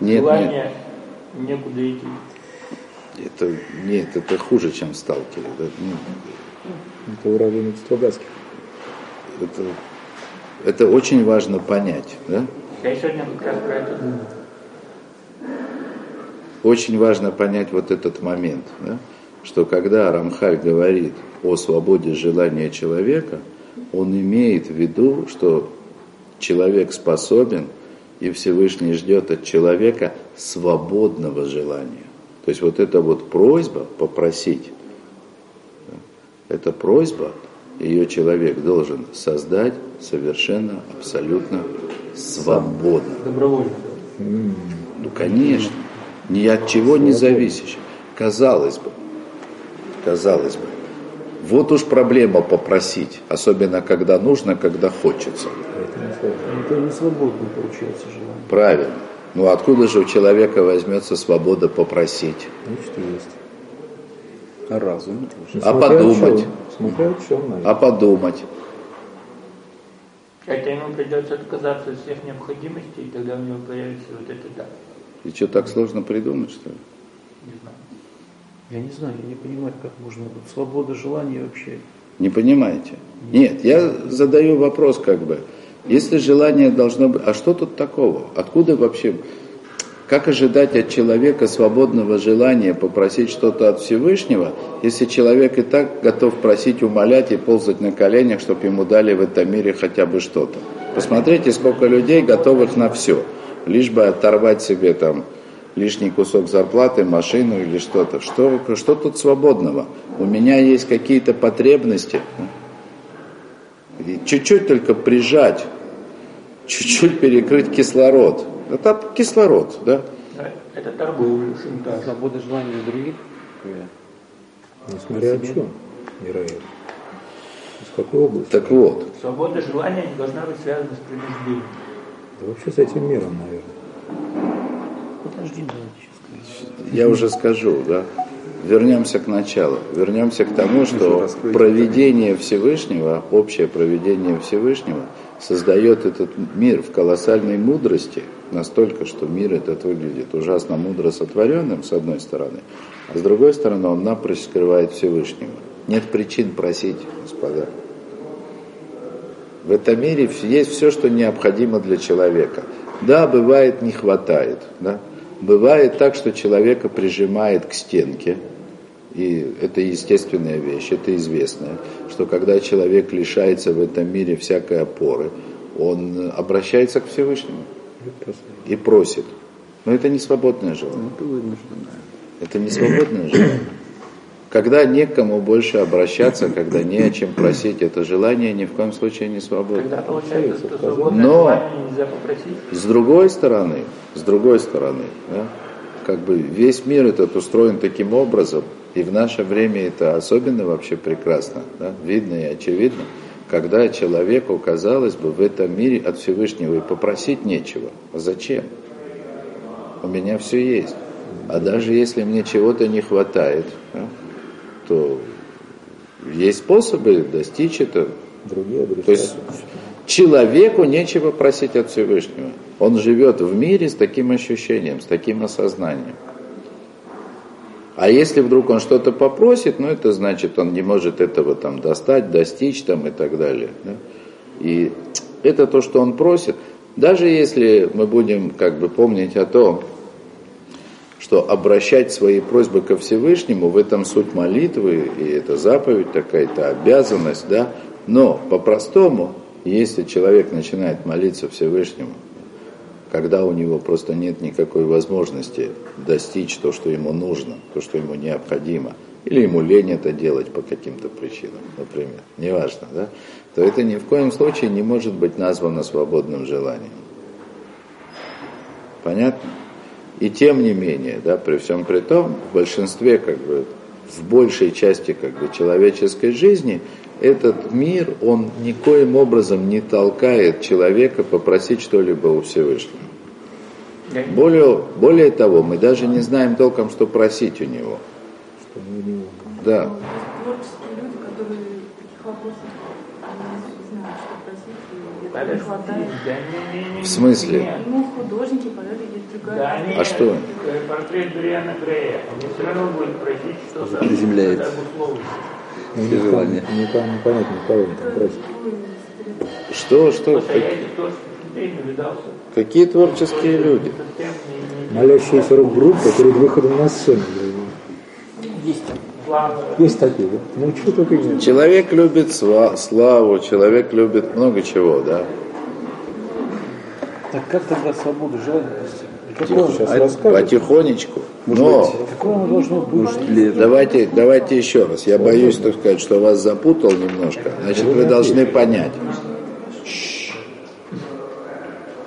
Нет, желания, некуда идти. Это, нет, это хуже, чем в сталкере. Это, ну, Это уровень Строганских. это, это очень важно понять. Да? Я сегодня как раз про это думал. Очень важно понять вот этот момент, да? что когда Рамхаль говорит о свободе желания человека, он имеет в виду, что человек способен и Всевышний ждет от человека свободного желания. То есть вот эта вот просьба попросить, эта просьба, ее человек должен создать совершенно, абсолютно свободно. Добровольно. Ну, конечно, ни от чего не зависящий. Казалось бы, казалось бы. Вот уж проблема попросить, особенно когда нужно, когда хочется. Это не свободно получается желание. Правильно. Ну откуда же у человека возьмется свобода попросить? Значит, есть. А разум? А подумать? Смотря чем, наверное. А подумать? Это ему придется отказаться от всех необходимостей, и тогда у него появится вот это да. И что, так сложно придумать, что ли? Не знаю. Я не знаю, я не понимаю, как можно. Свобода желания вообще. Не понимаете? Нет, я задаю вопрос как бы. Если желание должно быть... А что тут такого? Откуда вообще... Как ожидать от человека свободного желания попросить что-то от Всевышнего, если человек и так готов просить, умолять и ползать на коленях, чтобы ему дали в этом мире хотя бы что-то? Посмотрите, сколько людей готовых на все, лишь бы оторвать себе там лишний кусок зарплаты, машину или что-то. Что, что тут свободного? У меня есть какие-то потребности. Чуть-чуть только прижать, чуть-чуть перекрыть кислород. Это кислород, да? Да, Это торговля, шантаж. Свобода желания других? Ну, смотря о чем, вероятно. Из какой области? Так вот, Свобода желания не должна быть связана с принуждением. Да вообще с этим миром, наверное. Подожди, давайте сейчас я уже скажу, да? Вернемся к началу. Вернемся к тому, что проведение Всевышнего, общее проведение Всевышнего создает этот мир в колоссальной мудрости, настолько, что мир этот выглядит ужасно мудро сотворенным, с одной стороны, а с другой стороны, он напрочь скрывает Всевышнего. Нет причин просить, господа. В этом мире есть все, что необходимо для человека. Да, бывает не хватает. Да? Бывает так, что человека прижимает к стенке. И это естественная вещь, это известно, что когда человек лишается в этом мире всякой опоры, он обращается к Всевышнему и просит. Но это не свободное желание. Это вынужденное. Это не свободное желание. Когда некому больше обращаться, когда не о чем просить, это желание ни в коем случае не свободно. Получается, что Но- желание нельзя попросить. С другой стороны, с другой стороны, да, как бы весь мир этот устроен таким образом, и в наше время это особенно вообще прекрасно, да, видно и очевидно, когда человеку, казалось бы, в этом мире от Всевышнего и попросить нечего. А зачем? У меня все есть. А даже если мне чего-то не хватает, да, то есть способы достичь этого. Другие адреса. То есть человеку нечего просить от Всевышнего. Он живет в мире с таким ощущением, с таким осознанием. А если вдруг он что-то попросит, ну это значит, он не может этого там достать, достичь там и так далее. Да? И это то, что он просит. Даже если мы будем как бы помнить о том, что обращать свои просьбы ко Всевышнему, в этом суть молитвы, и это заповедь такая, это обязанность, да, но по-простому, если человек начинает молиться Всевышнему, когда у него просто нет никакой возможности достичь то, что ему нужно, то, что ему необходимо, или ему лень это делать по каким-то причинам, например, неважно, да, то это ни в коем случае не может быть названо свободным желанием. Понятно? И тем не менее, да, при всем при том, в большинстве, как бы, в большей части как бы, человеческой жизни этот мир, он никоим образом не толкает человека попросить что-либо у Всевышнего. Более, более того, мы даже не знаем толком, что просить у него. Что у него. Да. Творческие люди, которые в что смысле? нет. Ну, художники, поэты, есть другая. Да, нет. А что? Э, Портрет Дуриана Грея. Он все равно будет просить что-то. Приземляется. Никому- желания. никому непонятно, кого он там просит. Что, что? Какие творческие люди? Не- не- Молящаяся рок-группа перед выходом на сцену. Есть. Есть такие, да? Ну, что только нет. Человек любит сва- славу, человек любит много чего, да. Так как тогда свободу? Тихо, сейчас а. Потихонечку. Но должно быть? давайте, давайте еще раз. Я боюсь, так сказать, что вас запутал немножко. Значит, вы должны понять.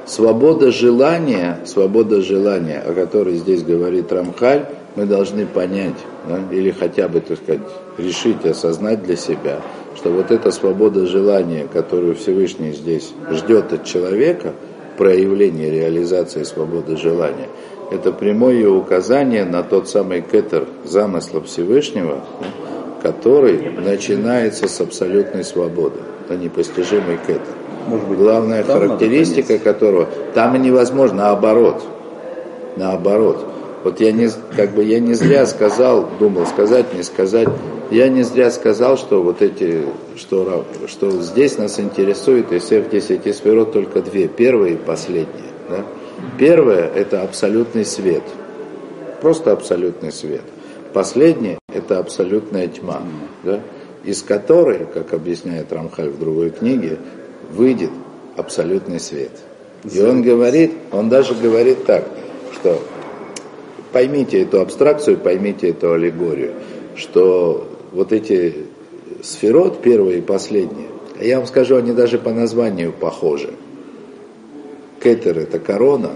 Свобода желания, свобода желания, о которой здесь говорит Рамхаль, мы должны понять, да, или хотя бы, так сказать, решить, осознать для себя, что вот эта свобода желания, которую Всевышний здесь ждет от человека, проявление реализации свободы желания, это прямое указание на тот самый кетер замысла Всевышнего, который начинается с абсолютной свободы. Это непостижимый кетер. Может быть, Главная характеристика которого там невозможно, наоборот. Наоборот. Вот я не, как бы я не зря сказал, думал сказать, не сказать, я не зря сказал, что вот эти, что, что здесь нас интересует из всех десяти сферот только две, первая и последняя. Да? Первая – это абсолютный свет, просто абсолютный свет. Последняя – это абсолютная тьма, да? из которой, как объясняет Рамхаль в другой книге, выйдет абсолютный свет. И он говорит, он даже говорит так, что поймите эту абстракцию, поймите эту аллегорию, что вот эти сферот, первые и последние, а я вам скажу, они даже по названию похожи. Кетер это корона,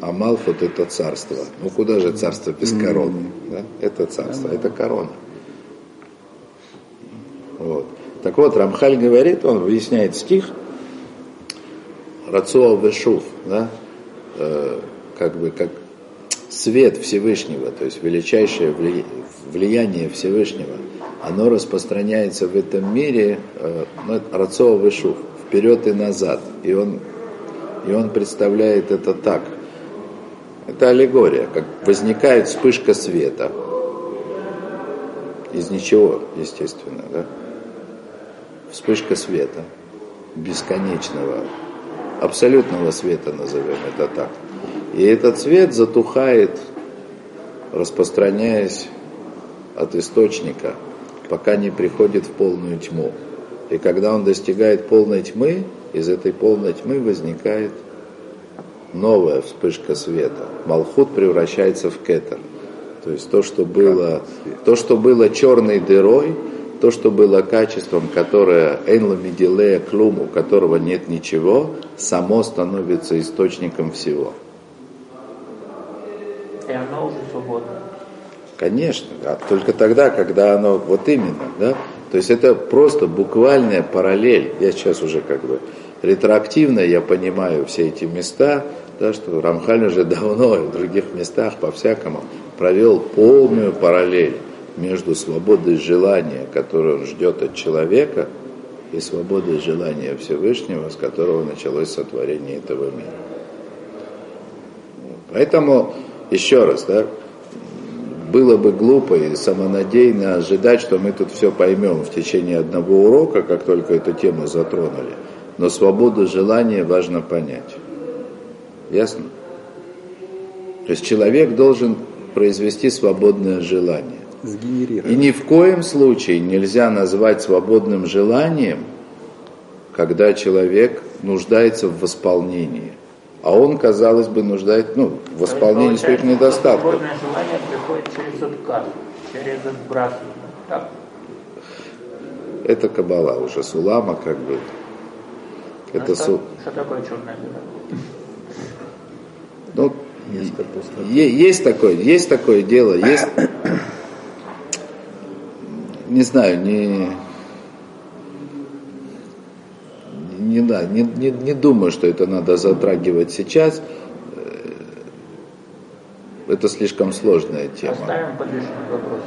а Малфут это царство. Ну куда же царство без короны? Да? Это царство, это корона. Вот. Так вот, Рамхаль говорит, он выясняет стих, Рацуа Вешув, да, э, как бы как свет Всевышнего, то есть величайшее вли- влияние Всевышнего, оно распространяется в этом мире, э, ну, Рацуа Вешув, вперед и назад. И он, и он представляет это так. Это аллегория, как возникает вспышка света. Из ничего, естественно, да? Вспышка света, бесконечного, абсолютного света, назовем это так. И этот свет затухает, распространяясь от источника, пока не приходит в полную тьму. И когда он достигает полной тьмы, из этой полной тьмы возникает новая вспышка света. Малхут превращается в кетер. То есть то, что было, то, что было черной дырой, то, что было качеством, которое Энла Медилея Клум, у которого нет ничего, само становится источником всего. И оно уже свободно. Конечно, да, только тогда, когда оно, вот именно, да, то есть это просто буквальная параллель, я сейчас уже как бы ретроактивно, я понимаю все эти места, да, что Рамхаль уже (laughs) давно в других местах по-всякому провел полную параллель между свободой желания, которую он ждет от человека, и свободой желания Всевышнего, с которого началось сотворение этого мира. Поэтому, еще раз, да, было бы глупо и самонадеянно ожидать, что мы тут все поймем в течение одного урока, как только эту тему затронули. Но свободу желания важно понять. Ясно? То есть человек должен произвести свободное желание. И ни в коем случае нельзя назвать свободным желанием, когда человек нуждается в восполнении. А он, казалось бы, нуждается ну, в восполнении своих недостатков. Свободное желание приходит через отказ, через отбрасывание. Так? Это кабала уже, сулама как бы. Ну, Это что, су... что такое черное белое? Ну, е- есть такое, есть такое дело, есть, (coughs) не знаю, не, не, да, не, не, не думаю, что это надо затрагивать сейчас. Э, Это слишком сложная тема. Оставим подвешенный вопрос.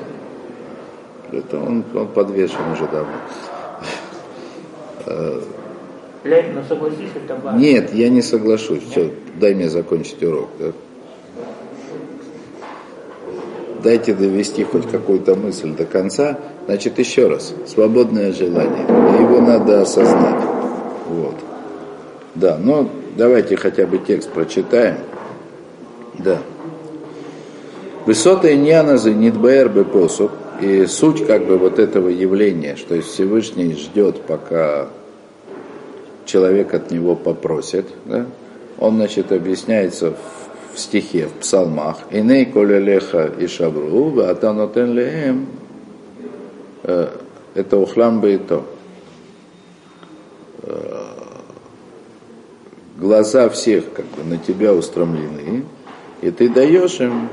Это он, он подвешен уже давно. Лень, ну согласись, это важно. Нет, я не соглашусь. Все, дай мне закончить урок. Да? Дайте довести хоть какую-то мысль до конца. Значит, еще раз, свободное желание. Его надо осознать. Вот. Да, но давайте хотя бы текст прочитаем. Да. Высота иньяна за нидбэр посуд. И суть как бы вот этого явления, что Всевышний ждет, пока человек от него попросит, да? он, значит, объясняется в, в стихе, в псалмах, «Иней коля леха и шабру, а танотен леем» э, это ухлам то. Э, Глаза всех как бы на тебя устремлены, и ты даешь им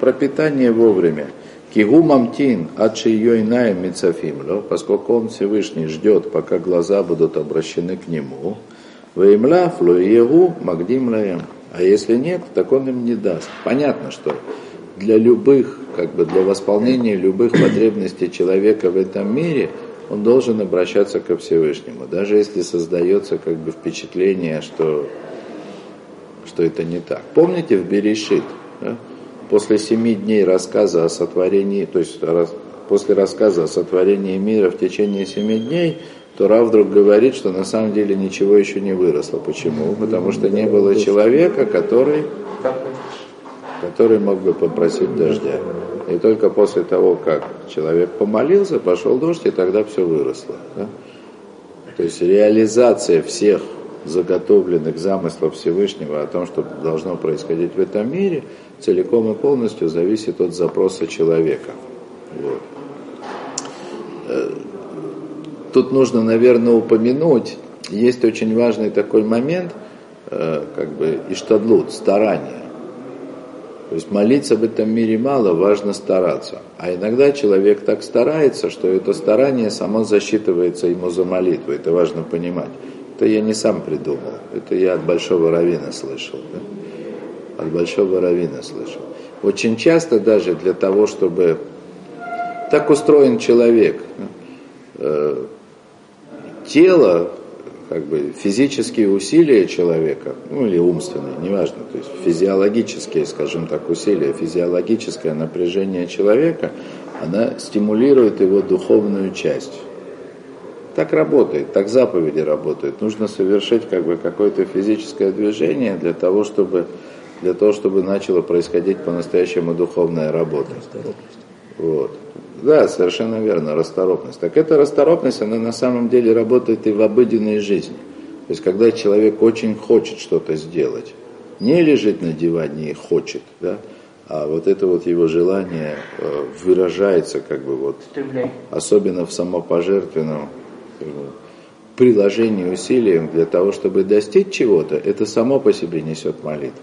пропитание вовремя. Кигу мамтин от иная мицафимло, поскольку он Всевышний ждет, пока глаза будут обращены к нему. Ваимля флуегу магдим лаем. А если нет, так он им не даст. Понятно, что для любых, как бы для восполнения любых потребностей человека в этом мире, он должен обращаться ко Всевышнему. Даже если создается как бы впечатление, что, что это не так. Помните в Берешит? Да? после семи дней рассказа о сотворении, то есть после рассказа о сотворении мира в течение семи дней, то Рав вдруг говорит, что на самом деле ничего еще не выросло. Почему? Потому что не было человека, который, который мог бы попросить дождя. И только после того, как человек помолился, пошел дождь, и тогда все выросло. Да? То есть реализация всех заготовленных замыслов Всевышнего о том, что должно происходить в этом мире, целиком и полностью зависит от запроса человека. Вот. Э, тут нужно, наверное, упомянуть, есть очень важный такой момент, э, как бы иштадлут, старание. То есть молиться в этом мире мало, важно стараться. А иногда человек так старается, что это старание само засчитывается ему за молитву. Это важно понимать. Это я не сам придумал. Это я от большого равина слышал. Да? От большого равина слышал. Очень часто даже для того, чтобы... Так устроен человек. Э, тело, как бы физические усилия человека, ну или умственные, неважно, то есть физиологические, скажем так, усилия, физиологическое напряжение человека, она стимулирует его духовную часть. Так работает, так заповеди работают. Нужно совершить как бы какое-то физическое движение для того, чтобы, для того, чтобы начала происходить по-настоящему духовная работа. Вот. Да, совершенно верно, расторопность. Так эта расторопность, она на самом деле работает и в обыденной жизни. То есть, когда человек очень хочет что-то сделать, не лежит на диване и хочет, да, а вот это вот его желание э, выражается как бы вот, особенно в самопожертвенном бы, приложении усилий для того, чтобы достичь чего-то, это само по себе несет молитву.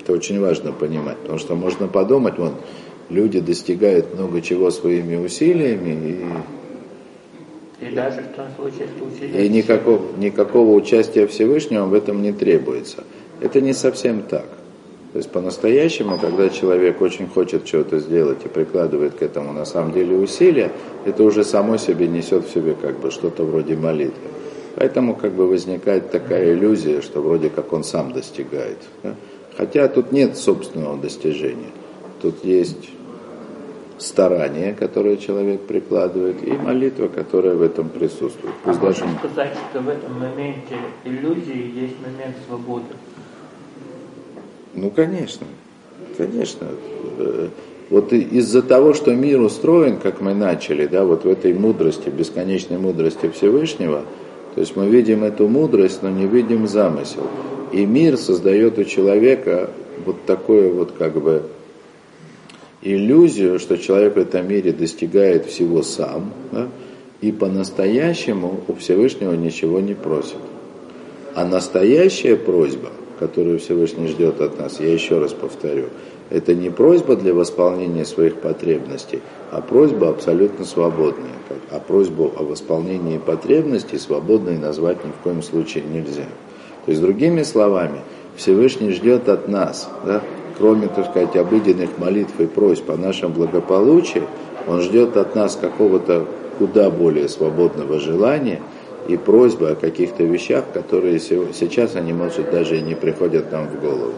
Это очень важно понимать, потому что можно подумать, вот, люди достигают много чего своими усилиями, И даже в том случае, учитель... И никакого, никакого участия Всевышнего в этом не требуется. Это не совсем так. То есть по-настоящему, когда человек очень хочет чего-то сделать и прикладывает к этому на самом деле усилия, это уже само себе несет в себе как бы что-то вроде молитвы. Поэтому как бы возникает такая иллюзия, что вроде как он сам достигает. Да? Хотя тут нет собственного достижения. Тут есть старание, которое человек прикладывает, и молитва, которая в этом присутствует. Пусть а даже... можно сказать, что в этом моменте иллюзии есть момент свободы. Ну, конечно, конечно. Э, вот из-за того, что мир устроен, как мы начали, да, вот в этой мудрости, бесконечной мудрости Всевышнего, то есть мы видим эту мудрость, но не видим замысел. И мир создает у человека вот такое вот как бы иллюзию, что человек в этом мире достигает всего сам, да, и по-настоящему у Всевышнего ничего не просит. А настоящая просьба – которую Всевышний ждет от нас, я еще раз повторю, это не просьба для восполнения своих потребностей, а просьба абсолютно свободная. А просьбу о восполнении потребностей свободной назвать ни в коем случае нельзя. То есть, другими словами, Всевышний ждет от нас, да, кроме, так сказать, обыденных молитв и просьб о нашем благополучии, Он ждет от нас какого-то куда более свободного желания – и просьбы о каких-то вещах, которые сейчас они, может, даже и не приходят нам в голову.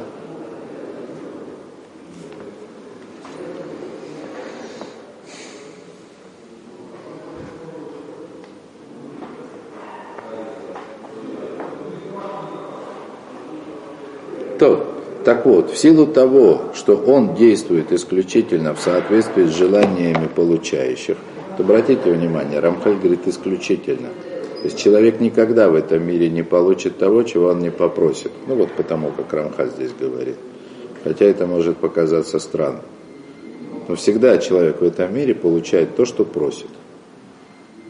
То, так вот, в силу того, что он действует исключительно в соответствии с желаниями получающих, то обратите внимание, Рамхаль говорит исключительно – то есть человек никогда в этом мире не получит того, чего он не попросит. Ну вот потому, как Рамха здесь говорит. Хотя это может показаться странным. Но всегда человек в этом мире получает то, что просит.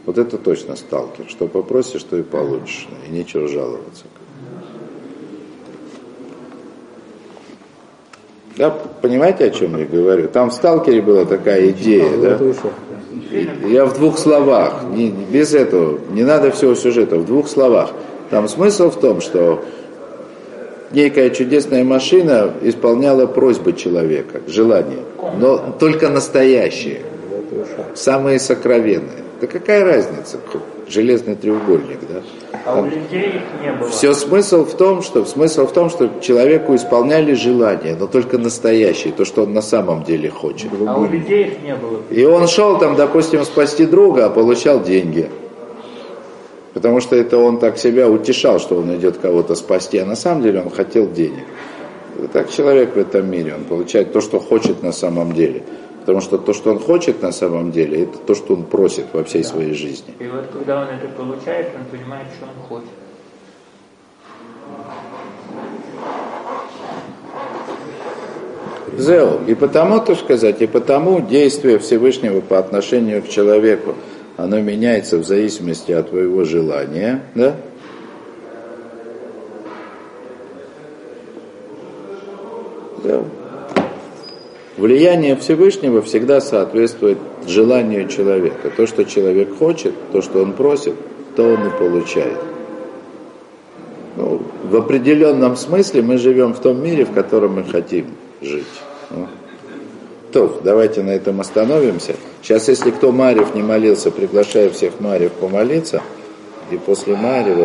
Вот это точно сталкер. Что попросишь, что и получишь. И нечего жаловаться. Да, понимаете, о чем я говорю? Там в сталкере была такая идея, да? Я в двух словах, не, без этого, не надо всего сюжета, в двух словах. Там смысл в том, что некая чудесная машина исполняла просьбы человека, желания, но только настоящие, самые сокровенные. Да какая разница? Железный треугольник, да? А у людей их не было. Все смысл в том, что смысл в том, что человеку исполняли желания, но только настоящие, то, что он на самом деле хочет. А у людей их не было. И он шел там, допустим, спасти друга, а получал деньги. Потому что это он так себя утешал, что он идет кого-то спасти, а на самом деле он хотел денег. Так человек в этом мире, он получает то, что хочет на самом деле. Потому что то, что он хочет на самом деле, это то, что он просит во всей да. своей жизни. И вот когда он это получает, он понимает, что он хочет. Зео. И потому, то сказать, и потому действие Всевышнего по отношению к человеку, оно меняется в зависимости от твоего желания, да? Да. Влияние Всевышнего всегда соответствует желанию человека. То, что человек хочет, то, что он просит, то он и получает. Ну, в определенном смысле мы живем в том мире, в котором мы хотим жить. Ну. То, давайте на этом остановимся. Сейчас, если кто Марьев не молился, приглашаю всех Марьев помолиться. И после Марьева